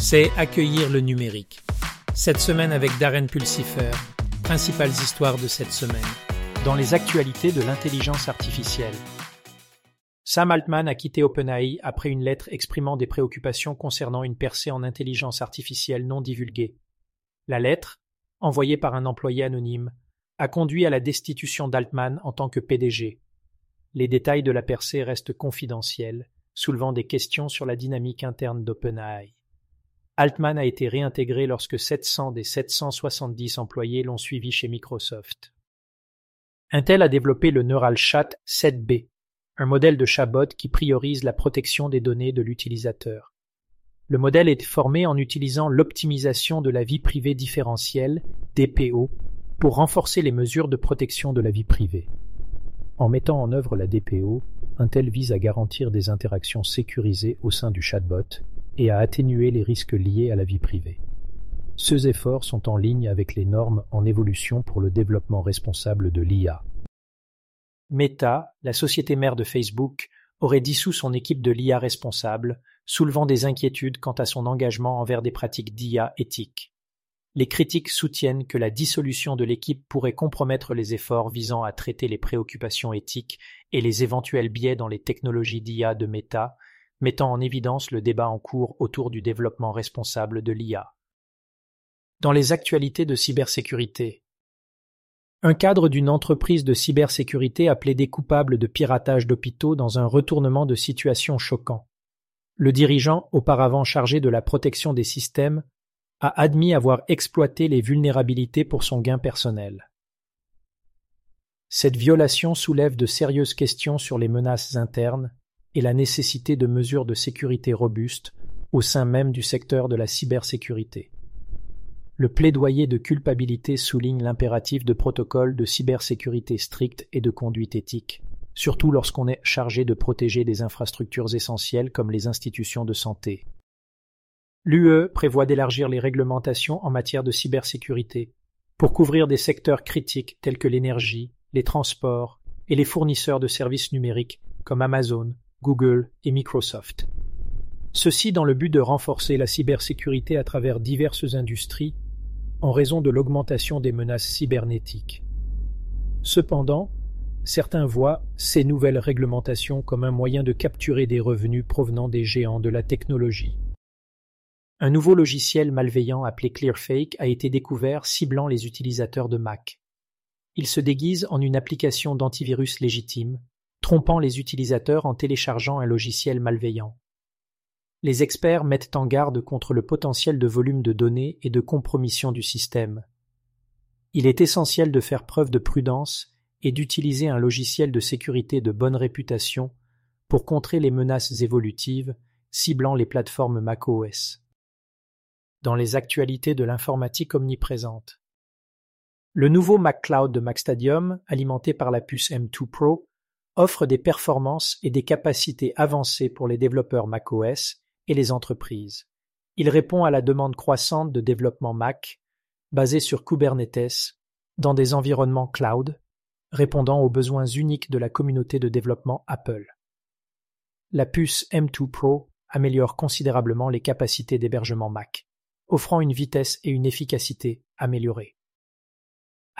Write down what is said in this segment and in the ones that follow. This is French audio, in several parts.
c'est accueillir le numérique. Cette semaine avec Darren Pulsifer, principales histoires de cette semaine. Dans les actualités de l'intelligence artificielle. Sam Altman a quitté OpenAI après une lettre exprimant des préoccupations concernant une percée en intelligence artificielle non divulguée. La lettre, envoyée par un employé anonyme, a conduit à la destitution d'Altman en tant que PDG. Les détails de la percée restent confidentiels, soulevant des questions sur la dynamique interne d'OpenAI. Altman a été réintégré lorsque 700 des 770 employés l'ont suivi chez Microsoft. Intel a développé le Neural Chat 7B, un modèle de chatbot qui priorise la protection des données de l'utilisateur. Le modèle est formé en utilisant l'optimisation de la vie privée différentielle, DPO, pour renforcer les mesures de protection de la vie privée. En mettant en œuvre la DPO, Intel vise à garantir des interactions sécurisées au sein du chatbot et à atténuer les risques liés à la vie privée. Ces efforts sont en ligne avec les normes en évolution pour le développement responsable de l'IA. Meta, la société mère de Facebook, aurait dissous son équipe de l'IA responsable, soulevant des inquiétudes quant à son engagement envers des pratiques d'IA éthiques. Les critiques soutiennent que la dissolution de l'équipe pourrait compromettre les efforts visant à traiter les préoccupations éthiques et les éventuels biais dans les technologies d'IA de Meta, mettant en évidence le débat en cours autour du développement responsable de l'IA. Dans les actualités de cybersécurité, un cadre d'une entreprise de cybersécurité a plaidé coupable de piratage d'hôpitaux dans un retournement de situation choquant. Le dirigeant, auparavant chargé de la protection des systèmes, a admis avoir exploité les vulnérabilités pour son gain personnel. Cette violation soulève de sérieuses questions sur les menaces internes, et la nécessité de mesures de sécurité robustes au sein même du secteur de la cybersécurité. Le plaidoyer de culpabilité souligne l'impératif de protocoles de cybersécurité stricts et de conduite éthique, surtout lorsqu'on est chargé de protéger des infrastructures essentielles comme les institutions de santé. L'UE prévoit d'élargir les réglementations en matière de cybersécurité pour couvrir des secteurs critiques tels que l'énergie, les transports et les fournisseurs de services numériques comme Amazon, Google et Microsoft. Ceci dans le but de renforcer la cybersécurité à travers diverses industries en raison de l'augmentation des menaces cybernétiques. Cependant, certains voient ces nouvelles réglementations comme un moyen de capturer des revenus provenant des géants de la technologie. Un nouveau logiciel malveillant appelé Clearfake a été découvert ciblant les utilisateurs de Mac. Il se déguise en une application d'antivirus légitime trompant les utilisateurs en téléchargeant un logiciel malveillant. Les experts mettent en garde contre le potentiel de volume de données et de compromission du système. Il est essentiel de faire preuve de prudence et d'utiliser un logiciel de sécurité de bonne réputation pour contrer les menaces évolutives ciblant les plateformes macOS. Dans les actualités de l'informatique omniprésente. Le nouveau Mac Cloud de MacStadium, alimenté par la puce M2 Pro, offre des performances et des capacités avancées pour les développeurs macOS et les entreprises. Il répond à la demande croissante de développement Mac, basé sur Kubernetes, dans des environnements cloud, répondant aux besoins uniques de la communauté de développement Apple. La puce M2 Pro améliore considérablement les capacités d'hébergement Mac, offrant une vitesse et une efficacité améliorées.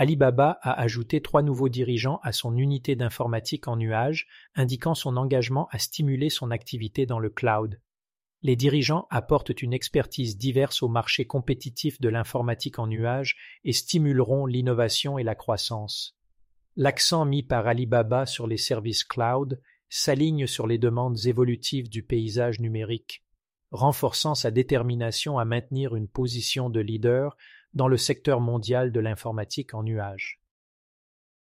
Alibaba a ajouté trois nouveaux dirigeants à son unité d'informatique en nuage, indiquant son engagement à stimuler son activité dans le cloud. Les dirigeants apportent une expertise diverse au marché compétitif de l'informatique en nuage et stimuleront l'innovation et la croissance. L'accent mis par Alibaba sur les services cloud s'aligne sur les demandes évolutives du paysage numérique, renforçant sa détermination à maintenir une position de leader dans le secteur mondial de l'informatique en nuage.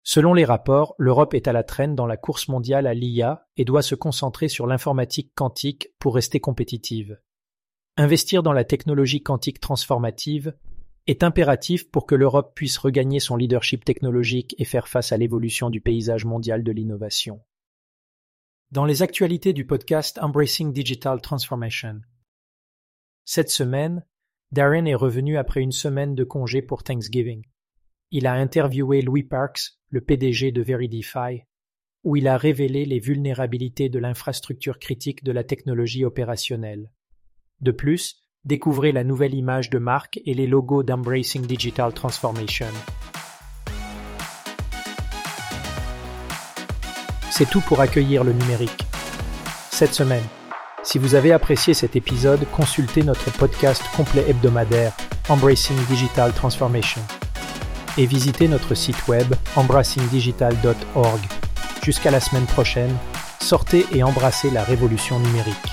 Selon les rapports, l'Europe est à la traîne dans la course mondiale à l'IA et doit se concentrer sur l'informatique quantique pour rester compétitive. Investir dans la technologie quantique transformative est impératif pour que l'Europe puisse regagner son leadership technologique et faire face à l'évolution du paysage mondial de l'innovation. Dans les actualités du podcast Embracing Digital Transformation. Cette semaine, Darren est revenu après une semaine de congé pour Thanksgiving. Il a interviewé Louis Parks, le PDG de Veridify, où il a révélé les vulnérabilités de l'infrastructure critique de la technologie opérationnelle. De plus, Découvrez la nouvelle image de marque et les logos d'Embracing Digital Transformation. C'est tout pour accueillir le numérique. Cette semaine, si vous avez apprécié cet épisode, consultez notre podcast complet hebdomadaire Embracing Digital Transformation et visitez notre site web embracingdigital.org. Jusqu'à la semaine prochaine, sortez et embrassez la révolution numérique.